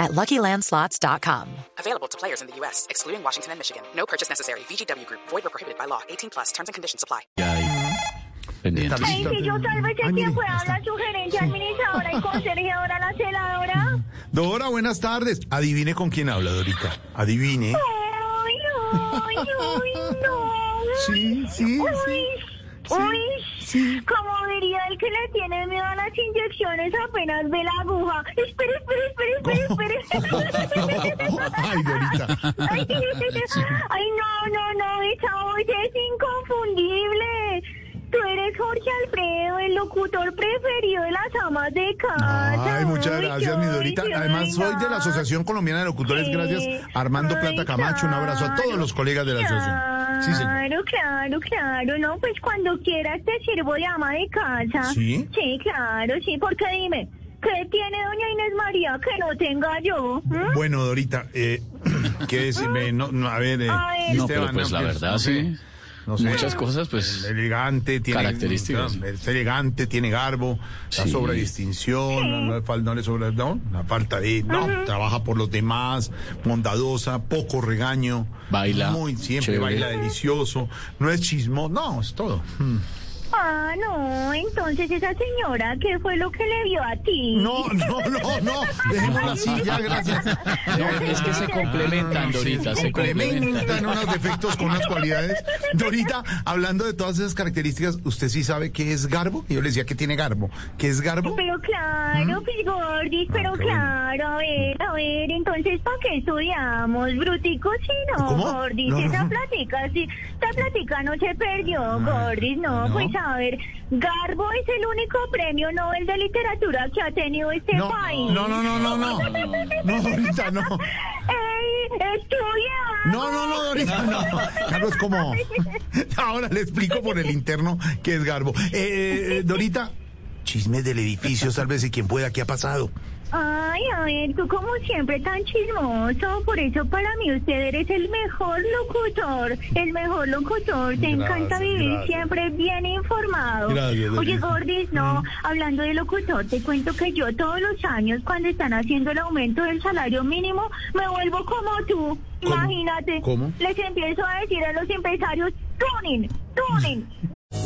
at LuckyLandSlots.com. Available to players in the U.S., excluding Washington and Michigan. No purchase necessary. VGW Group. Void or prohibited by law. 18 plus. Terms and conditions apply. Pendientes. Ay, que yo sálvese Ay, quien mire, pueda hablar su gerente administradora y conserjeadora la celadora. Dora, buenas tardes. Adivine con quién habla, Dorita. Adivine. Ay, ay, ay, no. Sí, sí, Uy, sí. uy, sí. como diría el que le tiene miedo a las inyecciones apenas ve la aguja. Espere, espere, espere, Ay, Dorita. Ay, ay, no, no, no, esa voz es inconfundible. Tú eres Jorge Alfredo, el locutor preferido de las amas de casa. Ay, muchas gracias, mi Dorita. Además, soy de la. Asociación Colombiana de Locutores. Gracias, Armando Ay, Plata Camacho. Un abrazo a todos los colegas de la asociación. Sí, señor. Claro, claro, claro. No, pues cuando quieras te sirvo de ama de casa. ¿Sí? Sí, claro, sí. Porque dime, ¿qué tiene doña Inés María que no tenga yo? ¿Mm? Bueno, Dorita, eh, ¿qué decirme? No, no, a ver, eh, Ay. No, pero pues la no, verdad, no sé, sí. no sé. Muchas cosas, pues. elegante, tiene Características. no, es elegante, tiene garbo, la Sí. sobra distinción, no, no le fal- no le sobra, no, la falta de, no, trabaja por los demás, bondadosa, poco regaño, Baila, muy siempre chévere. baila delicioso, no es chismo, no, es todo. Mm. Ah, no, entonces esa señora, ¿qué fue lo que le vio a ti? No, no, no, no, dejémosla así ya, gracias. No, es que se complementan, Dorita, se complementan. complementan unos defectos con unas cualidades. Dorita, hablando de todas esas características, ¿usted sí sabe qué es garbo? Yo le decía que tiene garbo. ¿Qué es garbo? Pero claro, pues Gordis, pero ¿Mm? Ah, bueno. claro, a ver, a ver, entonces ¿para qué estudiamos? Bruticos, sí, no, ¿Cómo? Gordis, No, no, esa no. platica, sí, esta platica no se perdió, Gordis, no, ¿no? pues a ver, Garbo es el único premio Nobel de literatura que ha tenido este No, país. no, no, no, no, no. No, Dorita, no. ¡Ey, estudia! No, no, no, Dorita, no. Garbo es como. Ahora le explico por el interno qué es garbo. Eh, eh, Dorita, chismes del edificio, sálvese quien pueda, ¿qué ha pasado? Ay, a ver, tú como siempre tan chismoso, por eso para mí usted eres el mejor locutor, el mejor locutor, te encanta vivir gracias. siempre bien informado. Gracias, Oye. Gordis, no, hablando de locutor, te cuento que yo todos los años cuando están haciendo el aumento del salario mínimo, me vuelvo como tú, ¿Cómo? imagínate. ¿Cómo? Les empiezo a decir a los empresarios, tuning, tuning.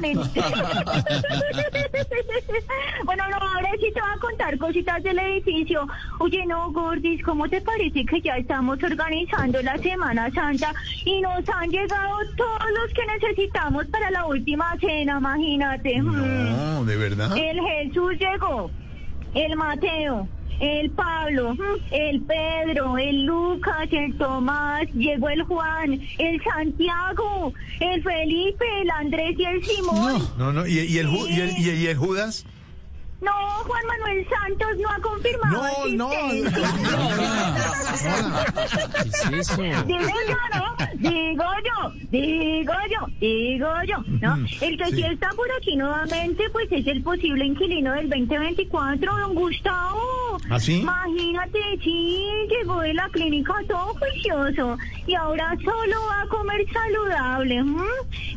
Bueno, no, ahora sí te voy a contar cositas del edificio. Oye, no, Gordis, ¿cómo te parece que ya estamos organizando la Semana Santa y nos han llegado todos los que necesitamos para la última cena, imagínate? No, de verdad. El Jesús llegó, el Mateo, el Pablo, el Pedro, el Lucas, el Tomás, llegó el Juan, el Santiago, el Felipe, el Andrés y el Simón. No, no, ¿y, y el, y, el, y, el- y el Judas? No, Juan Manuel Santos no ha confirmado. No, no. existencia. Digo yo, ¿no? Digo yo, digo yo, digo yo, ¿no? El que sí. sí. está por aquí nuevamente, pues es el posible inquilino del 2024, don Gustavo. ¿Ah, sí? Imagínate, sí, llegó de la clínica todo juicioso y ahora solo va a comer saludable. ¿m?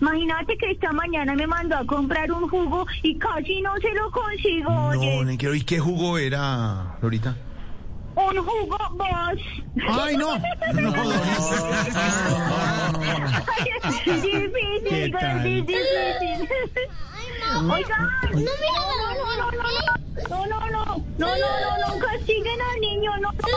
Imagínate que esta mañana me mandó a comprar un jugo y casi no se lo consigo, oye. No, ni quiero. ¿Y qué jugo era, Dorita? Un jugo vos. Ay, no. No, difícil, Gordy, difícil. Oigan, no, no, no, no, no, no, no, no, no, no, no, castiguen al niño, no, no,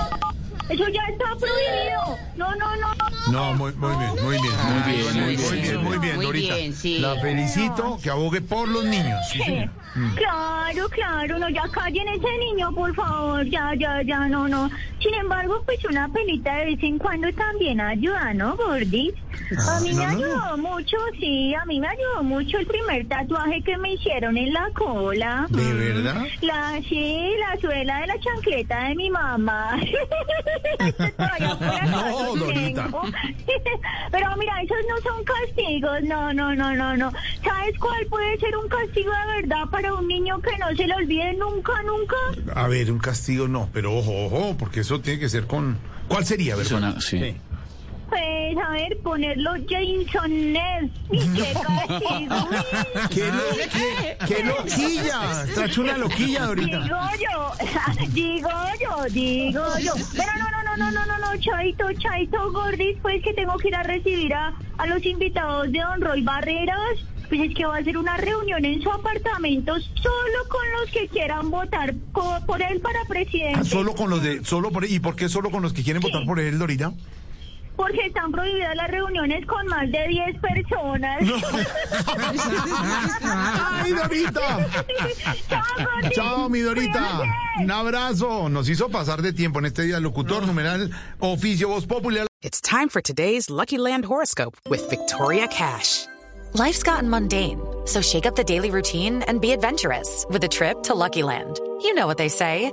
no, no, eso ya está prohibido, no, no, no. No, muy, muy bien, muy bien. Muy bien, muy muy bien, bien. muy bien. Muy Dorita. bien, sí. La felicito, que abogue por los niños. Sí, señor. Claro, claro, no, ya callen ese niño, por favor, ya, ya, ya, no, no. Sin embargo, pues una pelita de vez en cuando también ayuda, ¿no, Gordis? A mí me no, no, no. ayudó mucho, sí, a mí me ayudó mucho el primer tatuaje que me hicieron en la cola. ¿De Mm. verdad? La, sí, la suela de la chancleta de mi mamá. Todavía por acá No, Dorita. Pero mira, esos no son castigos, no, no, no, no, no. ¿Sabes cuál puede ser un castigo de verdad para un niño que no se le olvide nunca, nunca? A ver, un castigo no, pero ojo, ojo, porque eso tiene que ser con... ¿Cuál sería? A ver, Suena- Juan. sí. A ver, ponerlo Jason Ness. Qué castigo. ¡Qué, lo- qué- qué loquilla! Está hecho una loquilla, Dorita. Digo yo, digo yo, digo yo. Pero no, no, no, no, no, no, no, Chaito, Chaito, Gordis, pues que tengo que ir a recibir a, a los invitados de Don Roy Barreras. Pues es que va a hacer una reunión en su apartamento solo con los que quieran votar por él para Ah, presidente. Solo con los de... Solo por, ¿Y por qué solo con los que quieren votar por él, Dorita? Porque están prohibidas las reuniones con más de 10 personas. ¡Ay, Dorita! Chao. Chao, mi Dorita. Un abrazo. Nos hizo pasar de tiempo en este día. Locutor, numeral, oficio, voz popular. It's time for today's Lucky Land horoscope with Victoria Cash. Life's gotten mundane, so shake up the daily routine and be adventurous with a trip to Lucky Land. You know what they say.